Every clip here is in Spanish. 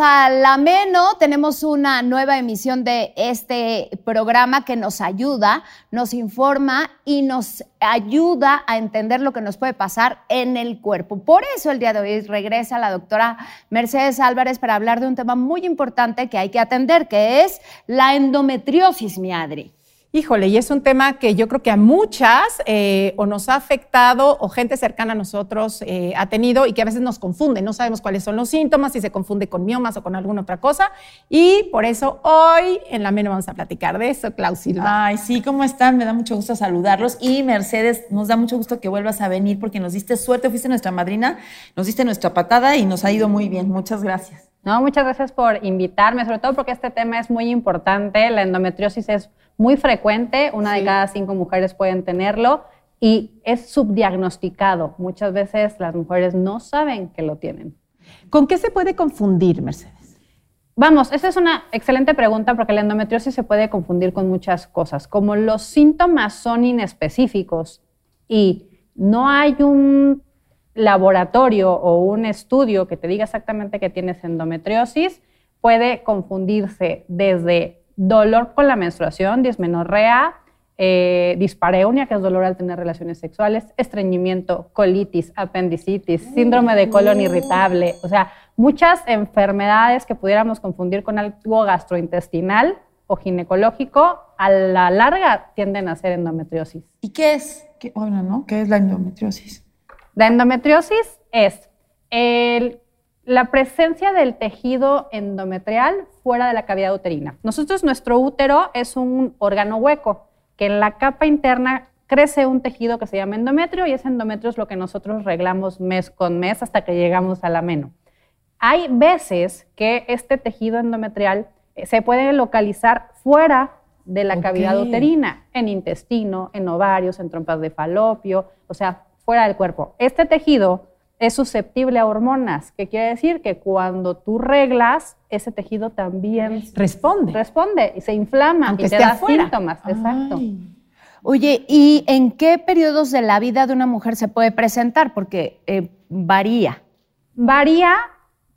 a la Meno, tenemos una nueva emisión de este programa que nos ayuda, nos informa y nos ayuda a entender lo que nos puede pasar en el cuerpo. Por eso el día de hoy regresa la doctora Mercedes Álvarez para hablar de un tema muy importante que hay que atender, que es la endometriosis, mi Adri. Híjole, y es un tema que yo creo que a muchas eh, o nos ha afectado o gente cercana a nosotros eh, ha tenido y que a veces nos confunde, no sabemos cuáles son los síntomas, si se confunde con miomas o con alguna otra cosa. Y por eso hoy en la MENO vamos a platicar de eso, Silva. Ay, sí, ¿cómo están? Me da mucho gusto saludarlos. Y Mercedes, nos da mucho gusto que vuelvas a venir porque nos diste suerte, fuiste nuestra madrina, nos diste nuestra patada y nos ha ido muy bien. Muchas gracias. No, muchas gracias por invitarme, sobre todo porque este tema es muy importante. La endometriosis es muy frecuente, una de cada cinco mujeres pueden tenerlo y es subdiagnosticado. Muchas veces las mujeres no saben que lo tienen. ¿Con qué se puede confundir, Mercedes? Vamos, esa es una excelente pregunta porque la endometriosis se puede confundir con muchas cosas. Como los síntomas son inespecíficos y no hay un laboratorio o un estudio que te diga exactamente que tienes endometriosis, puede confundirse desde dolor con la menstruación, dismenorrea, eh, dispareunia, que es dolor al tener relaciones sexuales, estreñimiento, colitis, apendicitis, síndrome de colon irritable, o sea, muchas enfermedades que pudiéramos confundir con algo gastrointestinal o ginecológico, a la larga tienden a ser endometriosis. ¿Y qué es? ¿Qué, ¿no? ¿Qué es la endometriosis? La endometriosis es el la presencia del tejido endometrial fuera de la cavidad uterina. Nosotros, nuestro útero es un órgano hueco, que en la capa interna crece un tejido que se llama endometrio y ese endometrio es lo que nosotros reglamos mes con mes hasta que llegamos al ameno. Hay veces que este tejido endometrial eh, se puede localizar fuera de la cavidad uterina, en intestino, en ovarios, en trompas de falopio, o sea, fuera del cuerpo. Este tejido es susceptible a hormonas, que quiere decir que cuando tú reglas, ese tejido también responde. Responde y se inflama y te da síntomas. Exacto. Oye, ¿y en qué periodos de la vida de una mujer se puede presentar? Porque eh, varía. Varía,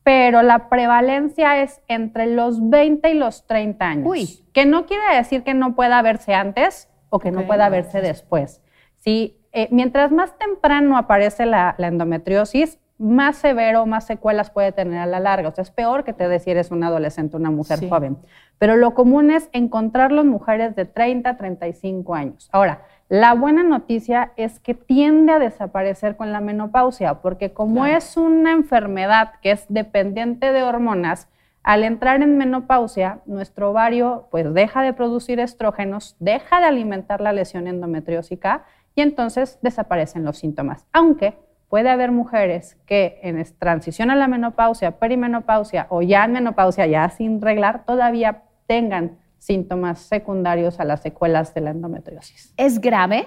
pero la prevalencia es entre los 20 y los 30 años. Uy. Que no quiere decir que no pueda verse antes o que no pueda verse después. Sí, eh, mientras más temprano aparece la, endometriosis, más severo, más secuelas puede tener a la larga. O sea, es peor que te eres un adolescente, una mujer joven. Pero lo común es encontrarlo en mujeres de 30, 35 años. Ahora, la buena noticia es que tiende a desaparecer con la menopausia, porque como es una enfermedad que es dependiente de hormonas, al entrar en menopausia, nuestro ovario pues deja de producir estrógenos, deja de alimentar la lesión endometriósica y entonces desaparecen los síntomas. Aunque puede haber mujeres que en transición a la menopausia, perimenopausia o ya en menopausia, ya sin reglar, todavía tengan síntomas secundarios a las secuelas de la endometriosis. ¿Es grave?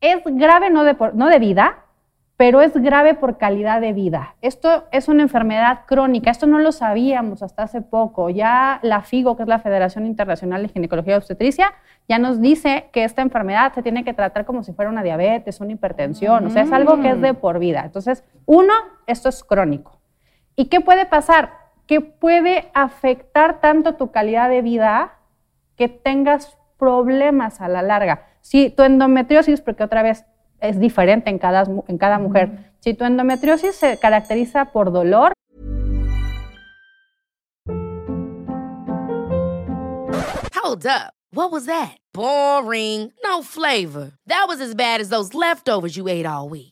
Es grave no de, no de vida, pero es grave por calidad de vida. Esto es una enfermedad crónica, esto no lo sabíamos hasta hace poco. Ya la FIGO, que es la Federación Internacional de Ginecología y Obstetricia, ya nos dice que esta enfermedad se tiene que tratar como si fuera una diabetes, una hipertensión, o sea, es algo que es de por vida. Entonces, uno, esto es crónico. ¿Y qué puede pasar? Que puede afectar tanto tu calidad de vida que tengas problemas a la larga. Si tu endometriosis, porque otra vez es diferente en cada, en cada mujer. Si tu endometriosis se caracteriza por dolor. Hold up. What was that? Boring. No flavor. That was as bad as those leftovers you ate all week.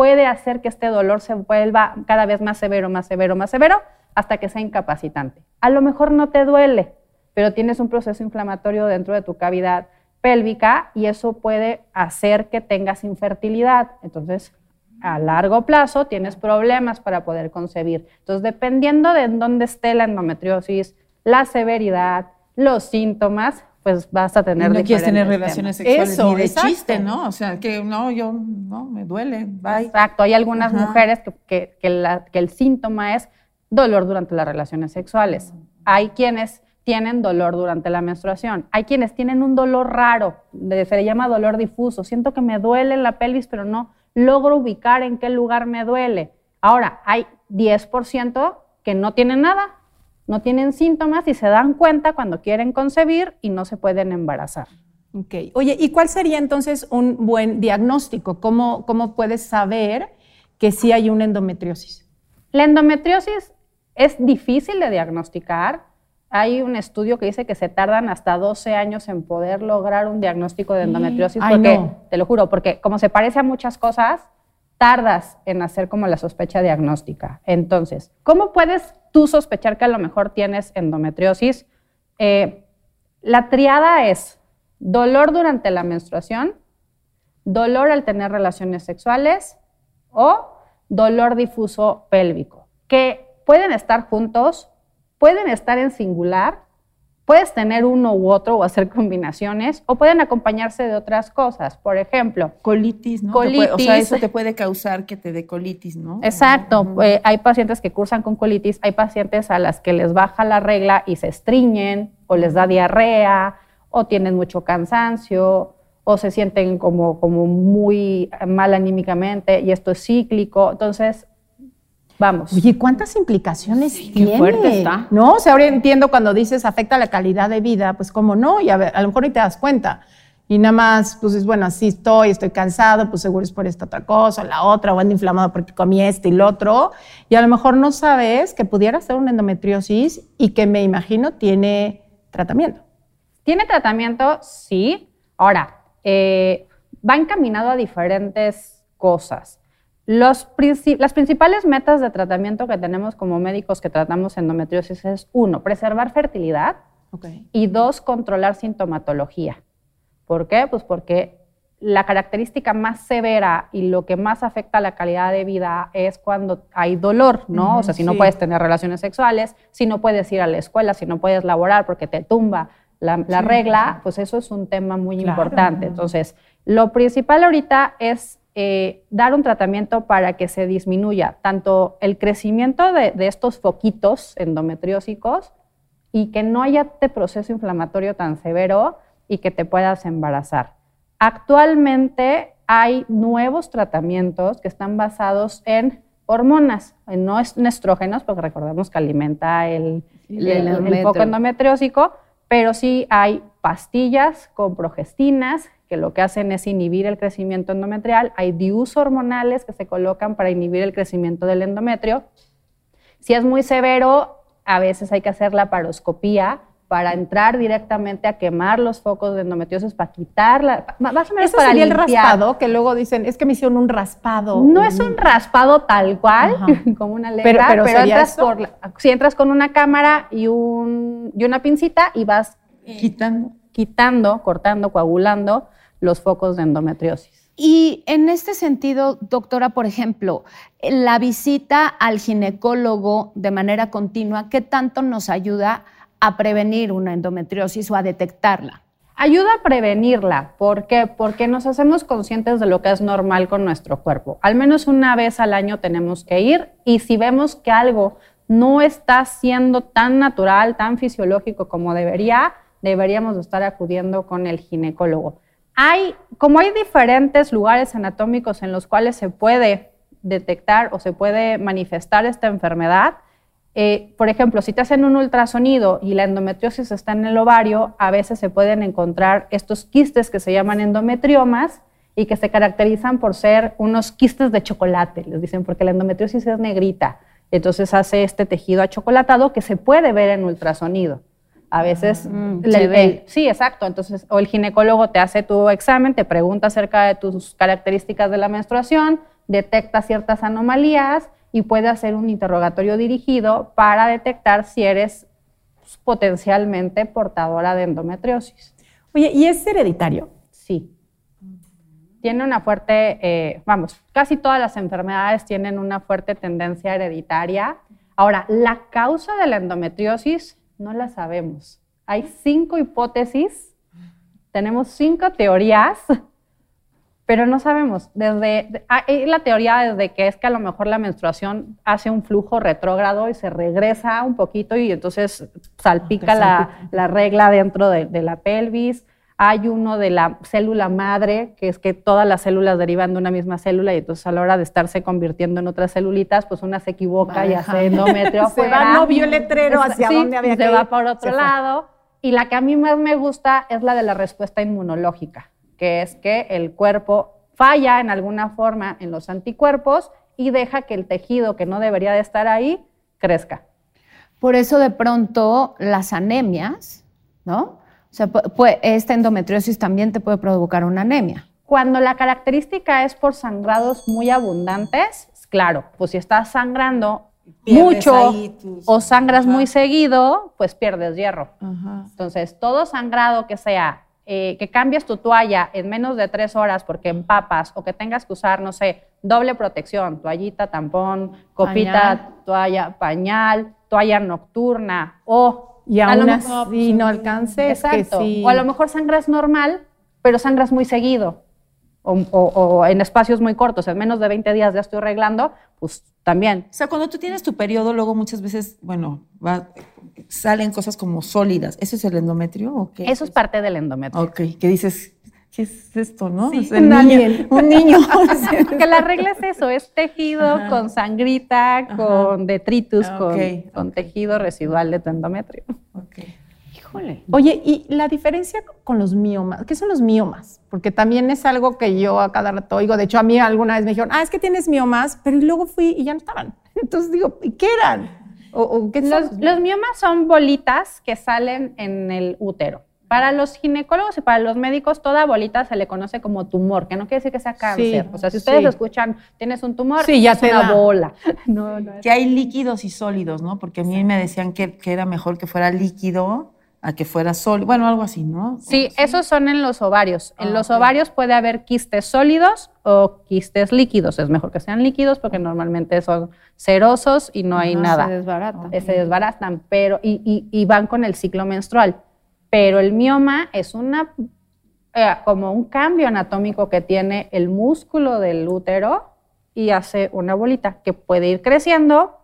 Puede hacer que este dolor se vuelva cada vez más severo, más severo, más severo, hasta que sea incapacitante. A lo mejor no te duele, pero tienes un proceso inflamatorio dentro de tu cavidad pélvica y eso puede hacer que tengas infertilidad. Entonces, a largo plazo tienes problemas para poder concebir. Entonces, dependiendo de dónde esté la endometriosis, la severidad, los síntomas, pues vas a tener Y no quieres tener relaciones temas. sexuales Eso, ni de exacto. chiste, ¿no? O sea, que no, yo, no, me duele, bye. Exacto, hay algunas Ajá. mujeres que, que- que la- que el síntoma es dolor durante las relaciones sexuales. Hay quienes tienen dolor durante la menstruación. Hay quienes tienen un dolor raro, se le llama dolor difuso. Siento que me duele en la pelvis, pero no logro ubicar en qué lugar me duele. Ahora, hay 10% que no tienen nada, no tienen síntomas y se dan cuenta cuando quieren concebir y no se pueden embarazar. Ok. Oye, ¿y cuál sería entonces un buen diagnóstico? ¿Cómo, cómo puedes saber que sí hay una endometriosis? La endometriosis es difícil de diagnosticar. Hay un estudio que dice que se tardan hasta 12 años en poder lograr un diagnóstico de endometriosis. Ay, porque, no. te lo juro, porque como se parece a muchas cosas, tardas en hacer como la sospecha diagnóstica. Entonces, ¿cómo puedes tú sospechar que a lo mejor tienes endometriosis? Eh, la triada es dolor durante la menstruación, dolor al tener relaciones sexuales o dolor difuso pélvico, que pueden estar juntos, pueden estar en singular, puedes tener uno u otro o hacer combinaciones, o pueden acompañarse de otras cosas. Por ejemplo, Colitis, ¿no? Puede- o sea, Colitis. eso te puede causar que te dé colitis, ¿no? Exacto. eh, hay pacientes que cursan con colitis, hay pacientes a las que les baja la regla y se estreñen, o les da diarrea, o tienen mucho cansancio, o se sienten como, como muy mal anímicamente, y esto es cíclico. Entonces, vamos. Oye, ¿cuántas implicaciones qué tiene? fuerte está. No, o sea, ahora entiendo cuando dices afecta la calidad de vida, pues cómo no, y a, ver, a lo mejor ni te das cuenta. Y nada más, pues es bueno, así estoy, estoy cansado, pues seguro es por esta otra cosa, la otra, o ando inflamado porque comí esto y lo otro. Y a lo mejor no sabes que pudiera ser una endometriosis y que me imagino tiene tratamiento. ¿Tiene tratamiento? Sí. Ahora, eh, va encaminado a diferentes cosas. Los princi- las principales metas de tratamiento que tenemos como médicos que tratamos endometriosis es, uno, preservar fertilidad y dos, controlar sintomatología. ¿Por qué? Pues porque la característica más severa y lo que más afecta a la calidad de vida es cuando hay dolor, ¿no? o sea, si no sí. puedes tener relaciones sexuales, si no puedes ir a la escuela, si no puedes laborar porque te tumba la, la regla, pues eso es un tema muy Claro. importante. Entonces, lo principal ahorita es eh, dar un tratamiento para que se disminuya tanto el crecimiento de, de estos foquitos endometriósicos y que no haya este proceso inflamatorio tan severo y que te puedas embarazar. Actualmente hay nuevos tratamientos que están basados en hormonas, no en estrógenos, porque recordemos que alimenta el, el- el- el endometrio. foco endometriósico, pero sí hay pastillas con progestinas que lo que hacen es inhibir el crecimiento endometrial, hay DIUs hormonales que se colocan para inhibir el crecimiento del endometrio. Si es muy severo, a veces hay que hacer la paroscopía para entrar directamente a quemar los focos de endometriosis, para quitarla, más o menos Eso para sería el raspado, que luego dicen, es que me hicieron un raspado. No es un raspado tal cual, Ajá. como una letra, Pero- pero, pero ¿sería entras por si entras con una cámara y, un, y una pincita y vas Quitando. quitando, cortando, coagulando los focos de endometriosis. Y en este sentido, doctora, por ejemplo, la visita al ginecólogo de manera continua, ¿qué tanto nos ayuda a prevenir una endometriosis o a detectarla? Ayuda a prevenirla. ¿Por qué? Porque nos hacemos conscientes de lo que es normal con nuestro cuerpo. Al menos una vez al año tenemos que ir y si vemos que algo no está siendo tan natural, tan fisiológico como debería, deberíamos estar acudiendo con el ginecólogo. Hay, como hay diferentes lugares anatómicos en los cuales se puede detectar o se puede manifestar esta enfermedad, eh, por ejemplo, si te hacen un ultrasonido y la endometriosis está en el ovario, a veces se pueden encontrar estos quistes que se llaman endometriomas y que se caracterizan por ser unos quistes de chocolate, les dicen, porque la endometriosis es negrita. Entonces hace este tejido achocolatado que se puede ver en ultrasonido. A veces Mm, se ve. sí, exacto. Entonces, o el ginecólogo te hace tu examen, te pregunta acerca de tus características de la menstruación, detecta ciertas anomalías y puede hacer un interrogatorio dirigido para detectar si eres potencialmente portadora de endometriosis. Oye, ¿y es hereditario? Sí. Tiene una fuerte, eh, vamos, casi todas las enfermedades tienen una fuerte tendencia hereditaria. Ahora, la causa de la endometriosis no la sabemos. Hay cinco hipótesis, tenemos cinco teorías, pero no sabemos. Desde, hay la teoría desde que es que a lo mejor la menstruación hace un flujo retrógrado y se regresa un poquito y entonces salpica, la, la regla dentro de, de la pelvis. Hay uno de la célula madre, que es que todas las células derivan de una misma célula y entonces a la hora de estarse convirtiendo en otras celulitas, pues una se equivoca y hace endometrio Se afuera. va, no vio el letrero hacia Sí, dónde había se que va ir. por otro Se lado. Y la que a mí más me gusta es la de la respuesta inmunológica, que es que el cuerpo falla en alguna forma en los anticuerpos y deja que el tejido que no debería de estar ahí crezca. Por eso de pronto las anemias, ¿no? O sea, esta endometriosis también te puede provocar una anemia. Cuando la característica es por sangrados muy abundantes, claro, pues si estás sangrando Pierdes mucho tus- o sangras Ajá. muy seguido, pues pierdes hierro. Ajá. Entonces, todo sangrado que sea, eh, que cambies tu toalla en menos de tres horas porque empapas o que tengas que usar, no sé, doble protección, toallita, tampón, copita, Pañal. toalla, pañal, toalla nocturna o... Y a aún lo así mejor- no alcances. que Exacto. sí. O a lo mejor sangras normal, pero sangras muy seguido. O, o- o en espacios muy cortos, en menos de 20 días ya estoy arreglando, pues también. O sea, cuando tú tienes tu periodo, luego muchas veces, bueno, va- salen cosas como sólidas. ¿Eso es el endometrio o qué? Eso es parte del endometrio. Ok, que dices, ¿qué es esto, no? Sí, un niño. Un niño. que la regla es eso, es tejido con sangrita, con detritus, Ah, con, tejido residual de tu endometrio. Ok. Híjole. Oye, y la diferencia con los miomas, ¿qué son los miomas? Porque también es algo que yo a cada rato oigo. De hecho, a mí alguna vez me dijeron, ah, es que tienes miomas, pero luego fui y ya no estaban. Entonces digo, ¿y qué eran? ¿O, o qué son? Los, los miomas son bolitas que salen en el útero. Para los ginecólogos y para los médicos, toda bolita se le conoce como tumor, que no quiere decir que sea cáncer. o sea, si ustedes sí. escuchan, tienes un tumor, Sí, ya es te una da. bola. No, no es- Que hay líquidos y sólidos, ¿no? Porque a mí me decían que, que era mejor que fuera líquido a que fuera sólido. Bueno, algo así, ¿no? Sí, esos son en los ovarios. En Ah, los ovarios puede haber quistes sólidos o quistes líquidos. Es mejor que sean líquidos porque normalmente son cerosos y no hay nada. Se desbarata. Eh, se desbaratan, pero y, y- y van con el ciclo menstrual. Pero el mioma es una eh, como un cambio anatómico que tiene el músculo del útero y hace una bolita que puede ir creciendo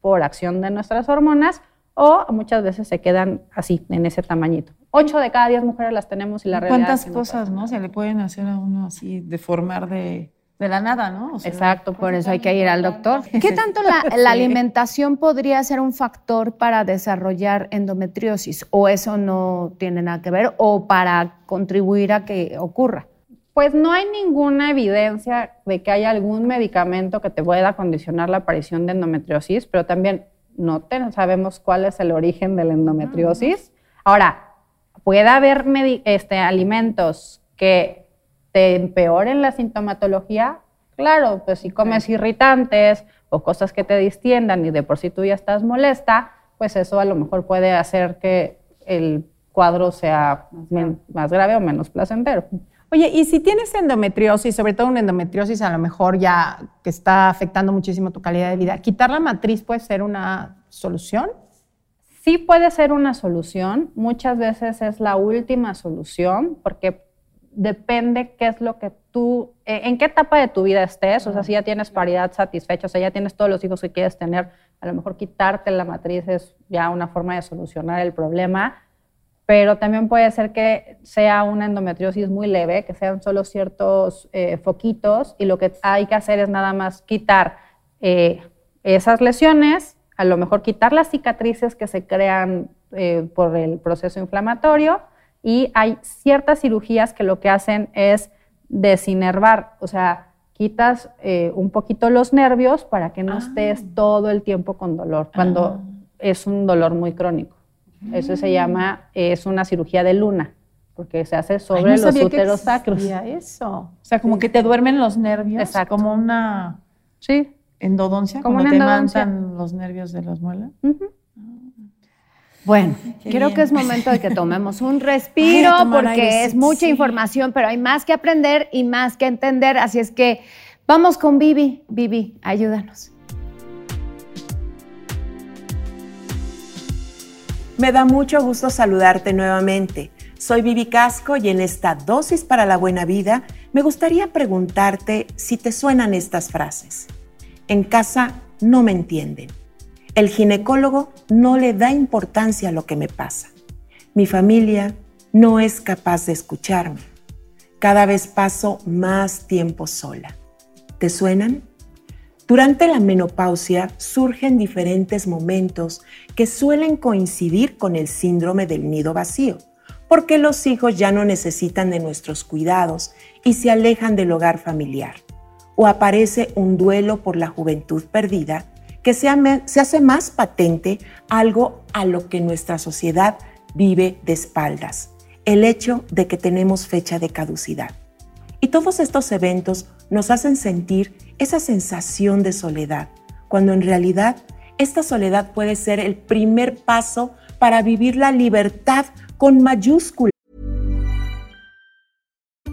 por acción de nuestras hormonas o muchas veces se quedan así, en ese tamañito. Ocho de cada diez mujeres las tenemos y la realidad ¿Cuántas es que no cosas, no? Se le pueden hacer a uno así, deformar de, de la nada, ¿no? O sea, Exacto, Por eso hay que ir al doctor. ¿Qué tanto la, la alimentación podría ser un factor para desarrollar endometriosis? ¿O eso no tiene nada que ver? ¿O para contribuir a que ocurra? Pues no hay ninguna evidencia de que haya algún medicamento que te pueda condicionar la aparición de endometriosis, pero también no te- sabemos cuál es el origen de la endometriosis. Ahora, puede haber este, alimentos que te empeoren la sintomatología. Claro, pues si comes irritantes o cosas que te distiendan y de por sí tú ya estás molesta, pues eso a lo mejor puede hacer que el cuadro sea más grave o menos placentero. Oye, y si tienes endometriosis, sobre todo una endometriosis a lo mejor ya que está afectando muchísimo tu calidad de vida, ¿quitar la matriz puede ser una solución? Sí puede ser una solución, muchas veces es la última solución porque depende qué es lo que tú, eh, en qué etapa de tu vida estés, o sea, si ya tienes paridad satisfecha, o sea, ya tienes todos los hijos que quieres tener, a lo mejor quitarte la matriz es ya una forma de solucionar el problema, pero también puede ser que sea una endometriosis muy leve, que sean solo ciertos eh, foquitos y lo que hay que hacer es nada más quitar eh, esas lesiones, a lo mejor quitar las cicatrices que se crean por el proceso inflamatorio y hay ciertas cirugías que lo que hacen es desinervar, o sea, quitas eh, un poquito los nervios para que no estés ah. todo el tiempo con dolor, cuando ah. es un dolor muy crónico. Eso se llama, es una cirugía de luna, porque se hace sobre los úteros sacros. eso. O sea, como que te duermen los nervios, Exacto. como una sí. endodoncia, como, te mandan los nervios de los muelas. Bueno, creo que es momento de que tomemos un respiro porque es mucha información, pero hay más que aprender y más que entender. Así es que vamos con Vivi. Vivi, ayúdanos. Me da mucho gusto saludarte nuevamente. Soy Vivi Casco y en esta dosis para la buena vida me gustaría preguntarte si te suenan estas frases. En casa no me entienden. El ginecólogo no le da importancia a lo que me pasa. Mi familia no es capaz de escucharme. Cada vez paso más tiempo sola. ¿Te suenan? Durante la menopausia surgen diferentes momentos que suelen coincidir con el síndrome del nido vacío, porque los hijos ya no necesitan de nuestros cuidados y se alejan del hogar familiar. O aparece un duelo por la juventud perdida que se, hace más patente algo a lo que nuestra sociedad vive de espaldas, el hecho de que tenemos fecha de caducidad. Y todos estos eventos nos hacen sentir esa sensación de soledad, cuando en realidad esta soledad puede ser el primer paso para vivir la libertad con mayúscula.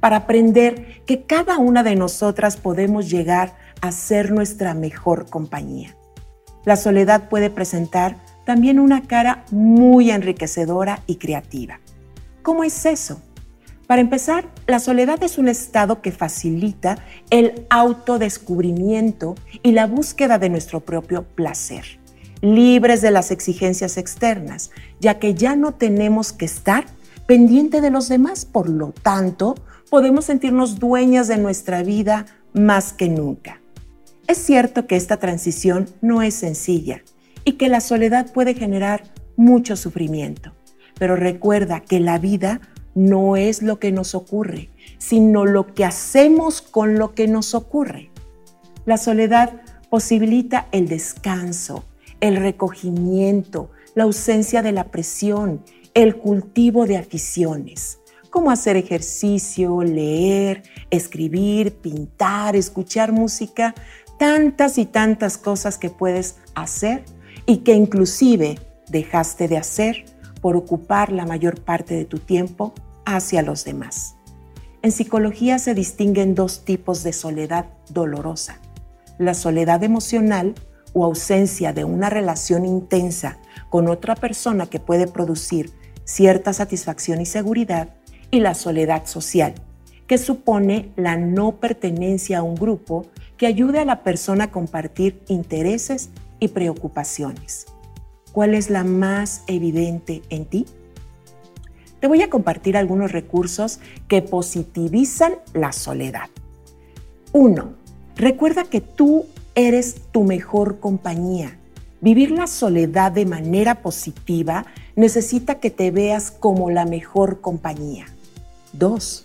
para aprender que cada una de nosotras podemos llegar a ser nuestra mejor compañía. La soledad puede presentar también una cara muy enriquecedora y creativa. ¿Cómo es eso? Para empezar, la soledad es un estado que facilita el autodescubrimiento y la búsqueda de nuestro propio placer, libres de las exigencias externas, ya que ya no tenemos que estar pendiente de los demás, por lo tanto, podemos sentirnos dueñas de nuestra vida más que nunca. Es cierto que esta transición no es sencilla y que la soledad puede generar mucho sufrimiento, pero recuerda que la vida no es lo que nos ocurre, sino lo que hacemos con lo que nos ocurre. La soledad posibilita el descanso, el recogimiento, la ausencia de la presión, el cultivo de aficiones como hacer ejercicio, leer, escribir, pintar, escuchar música, tantas y tantas cosas que puedes hacer y que inclusive dejaste de hacer por ocupar la mayor parte de tu tiempo hacia los demás. En psicología se distinguen dos tipos de soledad dolorosa. La soledad emocional o ausencia de una relación intensa con otra persona que puede producir cierta satisfacción y seguridad, y la soledad social, que supone la no pertenencia a un grupo que ayude a la persona a compartir intereses y preocupaciones. ¿Cuál es la más evidente en ti? Te voy a compartir algunos recursos que positivizan la soledad. 1. Recuerda que tú eres tu mejor compañía. Vivir la soledad de manera positiva necesita que te veas como la mejor compañía. 2.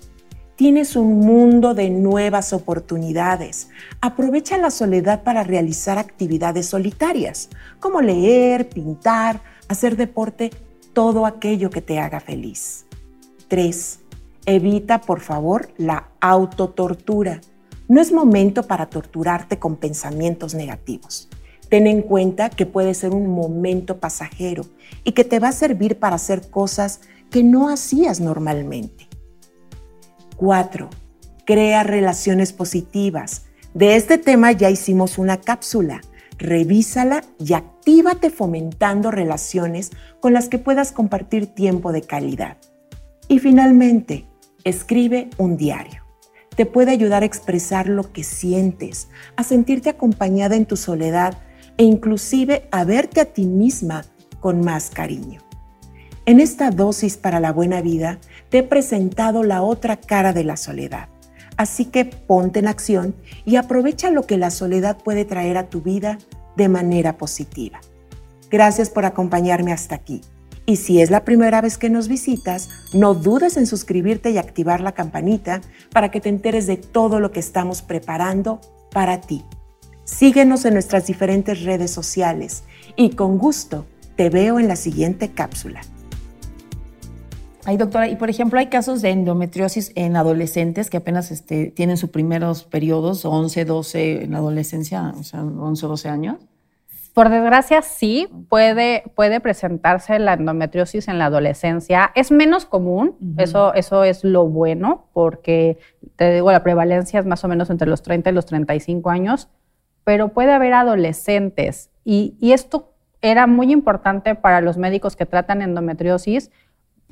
Tienes un mundo de nuevas oportunidades. Aprovecha la soledad para realizar actividades solitarias, como leer, pintar, hacer deporte, todo aquello que te haga feliz. 3. Evita, por favor, la autotortura. No es momento para torturarte con pensamientos negativos. Ten en cuenta que puede ser un momento pasajero y que te va a servir para hacer cosas que no hacías normalmente. 4. Crea relaciones positivas. De este tema ya hicimos una cápsula. Revísala y actívate fomentando relaciones con las que puedas compartir tiempo de calidad. Y finalmente, escribe un diario. Te puede ayudar a expresar lo que sientes, a sentirte acompañada en tu soledad e inclusive a verte a ti misma con más cariño. En esta dosis para la buena vida te he presentado la otra cara de la soledad. Así que ponte en acción y aprovecha lo que la soledad puede traer a tu vida de manera positiva. Gracias por acompañarme hasta aquí. Y si es la primera vez que nos visitas, no dudes en suscribirte y activar la campanita para que te enteres de todo lo que estamos preparando para ti. Síguenos en nuestras diferentes redes sociales y con gusto te veo en la siguiente cápsula. Ay, doctora, y por ejemplo, hay casos de endometriosis en adolescentes que apenas este, tienen sus primeros periodos, 11, 12 en la adolescencia, o sea, 11 o 12 años. Por desgracia, sí, puede, puede presentarse la endometriosis en la adolescencia. Es menos común, eso, eso es lo bueno, porque te digo, la prevalencia es más o menos entre los 30 y los 35 años, pero puede haber adolescentes. Y, y esto era muy importante para los médicos que tratan endometriosis,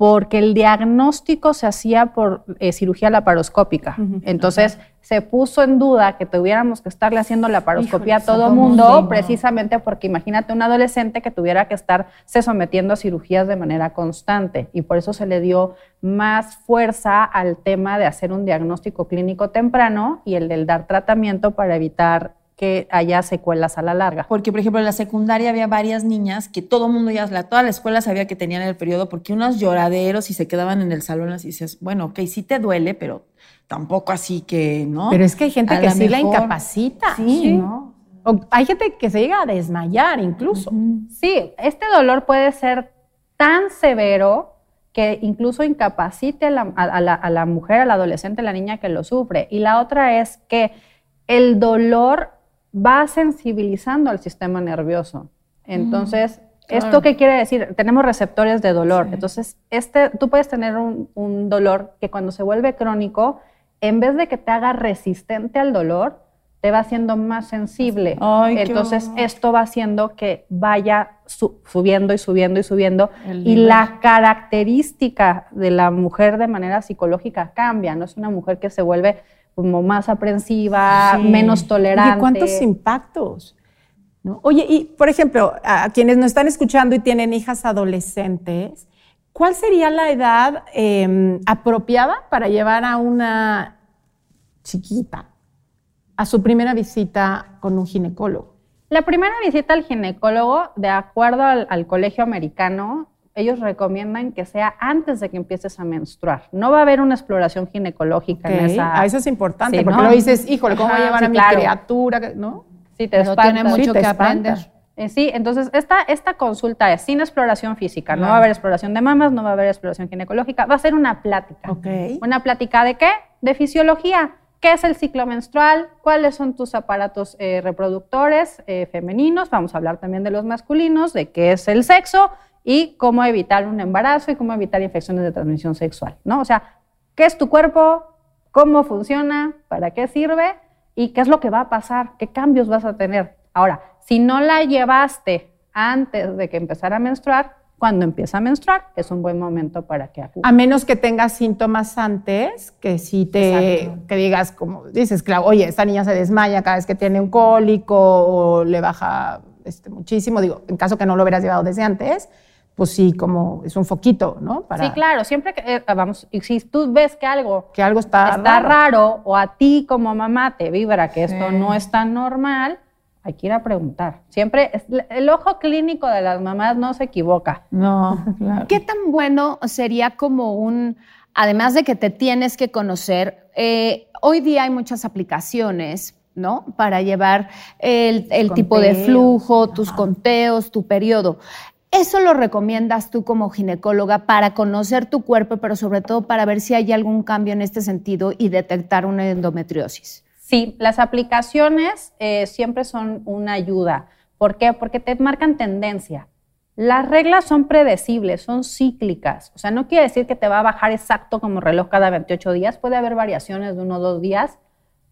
porque el diagnóstico se hacía por eh, cirugía laparoscópica. Entonces, se puso en duda que tuviéramos que estarle haciendo laparoscopía a todo mundo, precisamente porque imagínate un adolescente que tuviera que estarse sometiendo a cirugías de manera constante. Y por eso se le dio más fuerza al tema de hacer un diagnóstico clínico temprano y el del dar tratamiento para evitar que haya secuelas a la larga. Porque, por ejemplo, en la secundaria había varias niñas que todo el mundo ya, la, toda la escuela sabía que tenían el periodo porque unos lloraderos y se quedaban en el salón así dices, bueno, ok, sí te duele, pero tampoco así que, ¿no? Pero es que hay gente que sí la incapacita. Sí, ¿no? hay gente que se llega a desmayar incluso. Sí, este dolor puede ser tan severo que incluso incapacite a la, a la mujer, al adolescente, a la niña que lo sufre. Y la otra es que el dolor va sensibilizando al sistema nervioso. Entonces, mm, ¿esto qué quiere decir? Tenemos receptores de dolor. Entonces, este, tú puedes tener un, dolor que cuando se vuelve crónico, en vez de que te haga resistente al dolor, te va haciendo más sensible. Entonces, esto va haciendo que vaya subiendo y subiendo y subiendo. Y la característica de la mujer de manera psicológica cambia. No es una mujer que se vuelve como más aprensiva, menos tolerante. ¿Y cuántos impactos? Oye, y por ejemplo, a quienes nos están escuchando y tienen hijas adolescentes, ¿cuál sería la edad em, apropiada para llevar a una chiquita a su primera visita con un ginecólogo? La primera visita al ginecólogo, de acuerdo al colegio americano, ellos recomiendan que sea antes de que empieces a menstruar. No va a haber una exploración ginecológica en esa. Ah, eso es importante, porque lo dices, híjole, ¿cómo voy a llevar a mi criatura? ¿No? Sí, te tiene mucho que aprender. Eh, sí, entonces esta, esta consulta es sin exploración física, no va a haber exploración de mamas, no va a haber exploración ginecológica, va a ser una plática. ¿Una plática de qué? De fisiología. ¿Qué es el ciclo menstrual? ¿Cuáles son tus aparatos eh, reproductores eh, femeninos? Vamos a hablar también de los masculinos, de qué es el sexo y cómo evitar un embarazo y cómo evitar infecciones de transmisión sexual, ¿no? O sea, ¿qué es tu cuerpo? ¿Cómo funciona? ¿Para qué sirve? ¿Y qué es lo que va a pasar? ¿Qué cambios vas a tener? Ahora, si no la llevaste antes de que empezara a menstruar, cuando empieza a menstruar, es un buen momento para que acuda. A menos que tengas síntomas antes, que si te, que digas, como dices, claro, oye, esta niña se desmaya cada vez que tiene un cólico o le baja este, muchísimo, digo, en caso que no lo hubieras llevado desde antes, pues sí, como es un foquito, ¿no? Sí, claro, siempre que, eh, vamos, y si tú ves que algo, que algo está, está raro. o a ti como mamá te vibra que esto no es tan normal, hay que ir a preguntar. Siempre, es- el ojo clínico de las mamás no se equivoca. No, claro. ¿Qué tan bueno sería como un, además de que te tienes que conocer, eh, hoy día hay muchas aplicaciones, ¿no? Para llevar el, el tipo de flujo, tus conteos, tu periodo. ¿Eso lo recomiendas tú como ginecóloga para conocer tu cuerpo, pero sobre todo para ver si hay algún cambio en este sentido y detectar una endometriosis? Sí, las aplicaciones eh, siempre son una ayuda. ¿Por qué? Porque te marcan tendencia. Las reglas son predecibles, son cíclicas. O sea, no quiere decir que te va a bajar exacto como reloj cada 28 días. Puede haber variaciones de uno o dos días,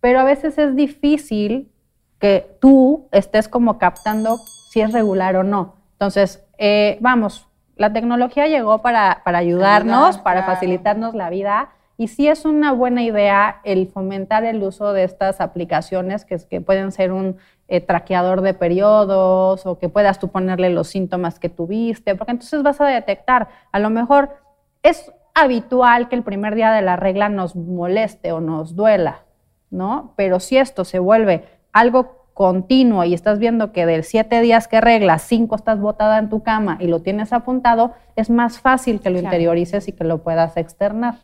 pero a veces es difícil que tú estés como captando si es regular o no. Entonces, eh, vamos, la tecnología llegó para, para ayudarnos, Ayudar, para claro. facilitarnos la vida. Y sí es una buena idea el fomentar el uso de estas aplicaciones que, que pueden ser un eh, traqueador de periodos o que puedas tú ponerle los síntomas que tuviste, porque entonces vas a detectar, a lo mejor es habitual que el primer día de la regla nos moleste o nos duela, ¿no? Pero si esto se vuelve algo continuo y estás viendo que de siete días que reglas, cinco estás botada en tu cama y lo tienes apuntado, es más fácil que lo interiorices y que lo puedas externar.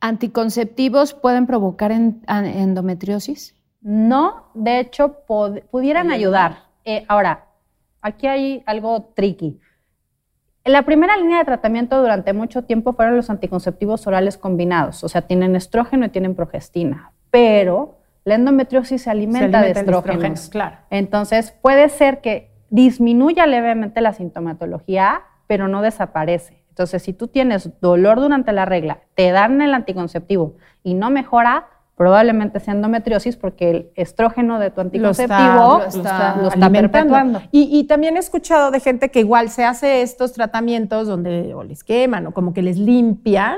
¿Anticonceptivos pueden provocar en- endometriosis? No, de hecho, pod- pudieran ayudar. Eh, ahora, aquí hay algo tricky. La primera línea de tratamiento durante mucho tiempo fueron los anticonceptivos orales combinados, o sea, tienen estrógeno y tienen progestina, pero la endometriosis se alimenta, de alimenta estrógenos. estrógeno, claro. Entonces, puede ser que disminuya levemente la sintomatología, pero no desaparece. Entonces, si tú tienes dolor durante la regla, te dan el anticonceptivo y no mejora, probablemente sea endometriosis porque el estrógeno de tu Lo está- anticonceptivo lo está lo está perpetuando. Y, y también he escuchado de gente que igual se hace estos tratamientos donde o les queman o como que les limpian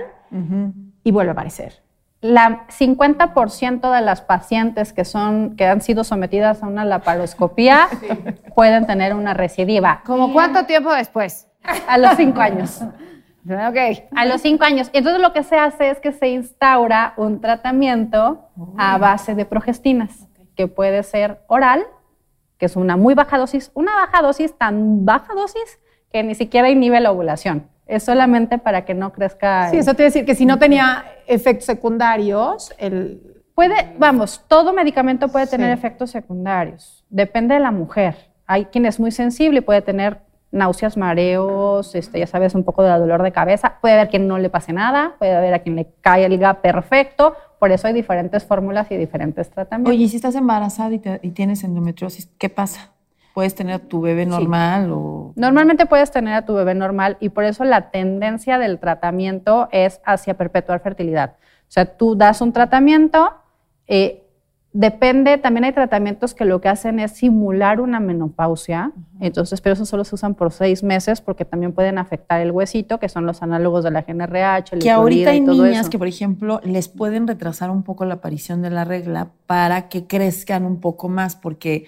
y vuelve a aparecer. La 50% de las pacientes que son que han sido sometidas a una laparoscopía pueden tener una recidiva ¿Como cuánto tiempo después? a los cinco años. Ok. A los cinco años. Entonces lo que se hace es que se instaura un tratamiento a base de progestinas, que puede ser oral, que es una muy baja dosis, una baja dosis, tan baja dosis que ni siquiera inhibe la ovulación. Es solamente para que no crezca. Sí, el- eso te decir que si no tenía efectos secundarios, el, Puede, vamos, todo medicamento puede tener Sí. efectos secundarios. Depende de la mujer. Hay quien es muy sensible y puede tener náuseas, mareos, este, ya sabes, un poco de dolor de cabeza. Puede haber quien no le pase nada, puede haber a quien le caiga perfecto. Por eso hay diferentes fórmulas y diferentes tratamientos. Oye, y si estás embarazada y, te- y tienes endometriosis, ¿qué pasa? ¿Puedes tener a tu bebé normal o...? Normalmente puedes tener a tu bebé normal y por eso la tendencia del tratamiento es hacia perpetuar fertilidad. O sea, tú das un tratamiento, eh, depende, también hay tratamientos que lo que hacen es simular una menopausia, entonces, pero eso solo se usan por seis meses porque también pueden afectar el huesito, que son los análogos de la GNRH, el Que ahorita Lipolida y hay todo niñas eso. que, por ejemplo, les pueden retrasar un poco la aparición de la regla para que crezcan un poco más, porque,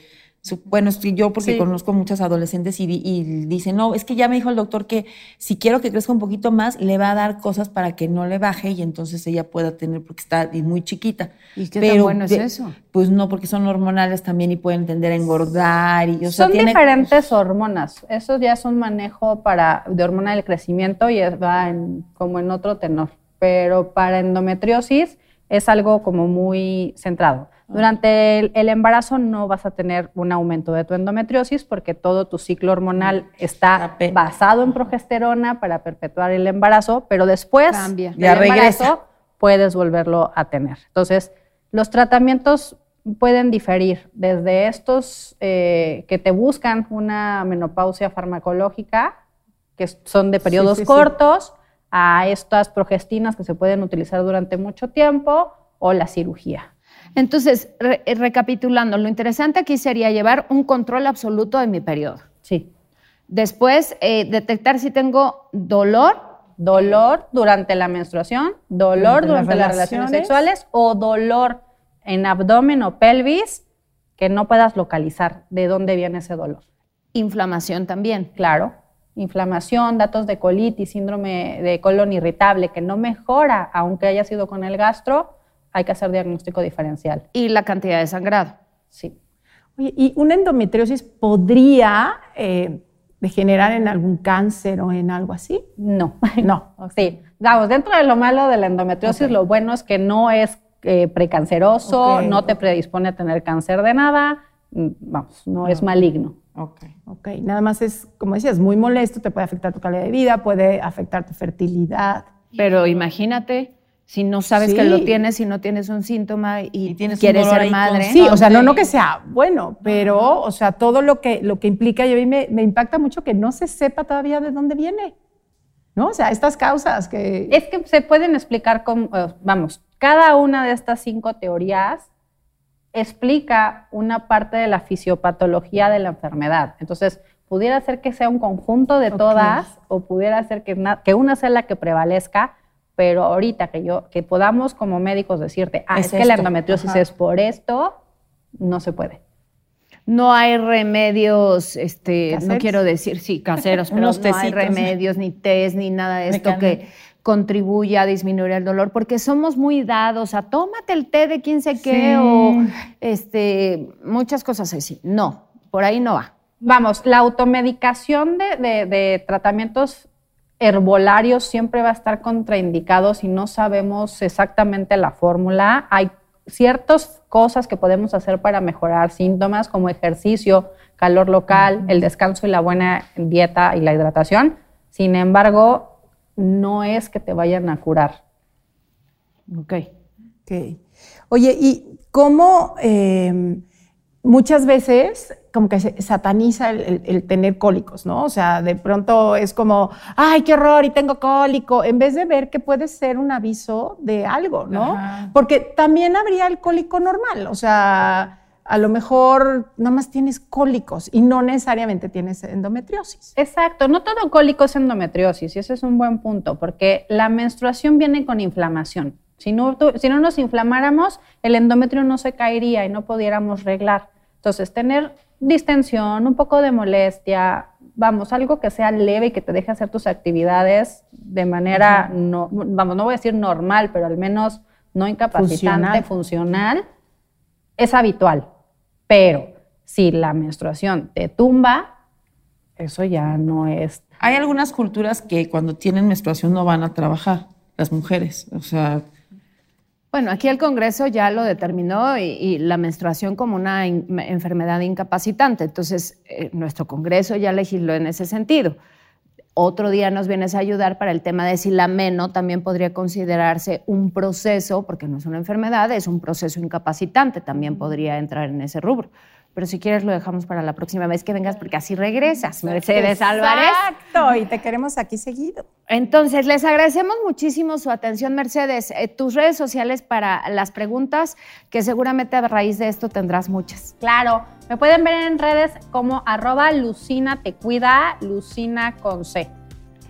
bueno, es que yo porque Sí. conozco muchas adolescentes y, y dicen, no, es que ya me dijo el doctor que si quiero que crezca un poquito más, le va a dar cosas para que no le baje y entonces ella pueda tener, porque está muy chiquita. ¿Y qué tan Pero bueno es eso? Pues no, porque son hormonales también y pueden tender a engordar. Y, o sea, Son tiene- diferentes hormonas. Eso ya es un manejo para, de hormona del crecimiento y va en- como en otro tenor. Pero para endometriosis es algo como muy centrado. Durante el, el embarazo no vas a tener un aumento de tu endometriosis porque todo tu ciclo hormonal está Ape- basado en progesterona para perpetuar el embarazo, pero después Cambia. del Ya regresa. puedes volverlo a tener. Entonces, los tratamientos pueden diferir desde estos eh, que te buscan una menopausia farmacológica, que son de periodos sí, sí. cortos, a estas progestinas que se pueden utilizar durante mucho tiempo o la cirugía. Entonces, re- eh, recapitulando, lo interesante aquí sería llevar un control absoluto de mi periodo. Sí. Después, eh, detectar si tengo dolor. Dolor durante la menstruación, dolor durante, las relaciones sexuales o dolor en abdomen o pelvis que no puedas localizar de dónde viene ese dolor. Inflamación también. Claro, inflamación, datos de colitis, síndrome de colon irritable que no mejora aunque haya sido con el gastro, hay que hacer diagnóstico diferencial. Y la cantidad de sangrado. Sí. Oye, ¿y una endometriosis podría eh, degenerar en algún cáncer o en algo así? No, no. Sí, vamos, dentro de lo malo de la endometriosis, lo bueno es que no es eh, precanceroso, no te predispone a tener cáncer de nada, mm, vamos, no es maligno. Ok. Ok, nada más es, como decías, muy molesto, te puede afectar tu calidad de vida, puede afectar tu fertilidad. Pero imagínate, si no sabes que lo tienes, si no tienes un síntoma y, quieres ser madre. Sí, o sea, no, no que sea bueno, pero, o sea, todo lo que, lo que implica, y a mí me, me impacta mucho que no se sepa todavía de dónde viene. ¿No? O sea, estas causas que... Es que se pueden explicar con, eh, vamos, cada una de estas cinco teorías explica una parte de la fisiopatología de la enfermedad. Entonces, pudiera ser que sea un conjunto de todas o pudiera ser que, que, una sea la que prevalezca, pero ahorita que yo que podamos como médicos decirte, ah, es, que la endometriosis es por esto, no se puede. No hay remedios, este, no quiero decir, sí, caseros, pero no hay remedios, ni test, ni nada de esto que contribuye a disminuir el dolor, porque somos muy dados a tómate el té de quién sé qué o este, muchas cosas así. No, por ahí no va. Vamos, la automedicación de, de tratamientos herbolarios siempre va a estar contraindicado si no sabemos exactamente la fórmula. Hay ciertas cosas que podemos hacer para mejorar síntomas como ejercicio, calor local, el descanso y la buena dieta y la hidratación. Sin embargo, no es que te vayan a curar. Ok. okay. Oye, ¿y cómo em, muchas veces como que se sataniza el, tener cólicos, ¿no? O sea, de pronto es como, ay, qué horror, y tengo cólico, en vez de ver que puede ser un aviso de algo, ¿no? Porque también habría el cólico normal, o sea, a lo mejor nada más tienes cólicos y no necesariamente tienes endometriosis. Exacto, no todo cólico es endometriosis y ese es un buen punto porque la menstruación viene con inflamación. Si no, si no nos inflamáramos, el endometrio no se caería y no pudiéramos reglar. Entonces, tener distensión, un poco de molestia, vamos, algo que sea leve y que te deje hacer tus actividades de manera, no, vamos, no voy a decir normal, pero al menos no incapacitante, funcional es habitual. Pero si la menstruación te tumba, eso ya no es. Hay algunas culturas que cuando tienen menstruación no van a trabajar, las mujeres. O sea. Bueno, aquí el Congreso ya lo determinó y, la menstruación como una enfermedad incapacitante. Entonces, eh, nuestro Congreso ya legisló en ese sentido. Otro día nos vienes a ayudar para el tema de si la meno también podría considerarse un proceso, porque no es una enfermedad, es un proceso incapacitante, también podría entrar en ese rubro. Pero si quieres lo dejamos para la próxima vez que vengas, porque así regresas, Mercedes Álvarez. Exacto, y te queremos aquí seguido. Entonces, les agradecemos muchísimo su atención, Mercedes. Eh, tus redes sociales para las preguntas, que seguramente a raíz de esto tendrás muchas. Claro, me pueden ver en redes como arroba Lucina Te Cuida, Lucina con C.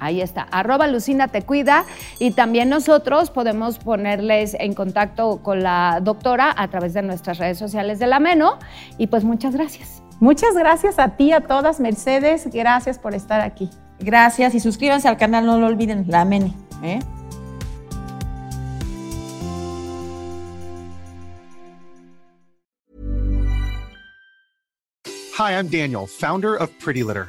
Ahí está, arroba Lucina te cuida y también nosotros podemos ponerles en contacto con la doctora a través de nuestras redes sociales de la MENO y pues muchas gracias. Muchas gracias a ti, a todas, Mercedes, gracias por estar aquí. Gracias y suscríbanse al canal, no lo olviden, la MENE. ¿eh? Hi, I'm Daniel, founder of Pretty Litter.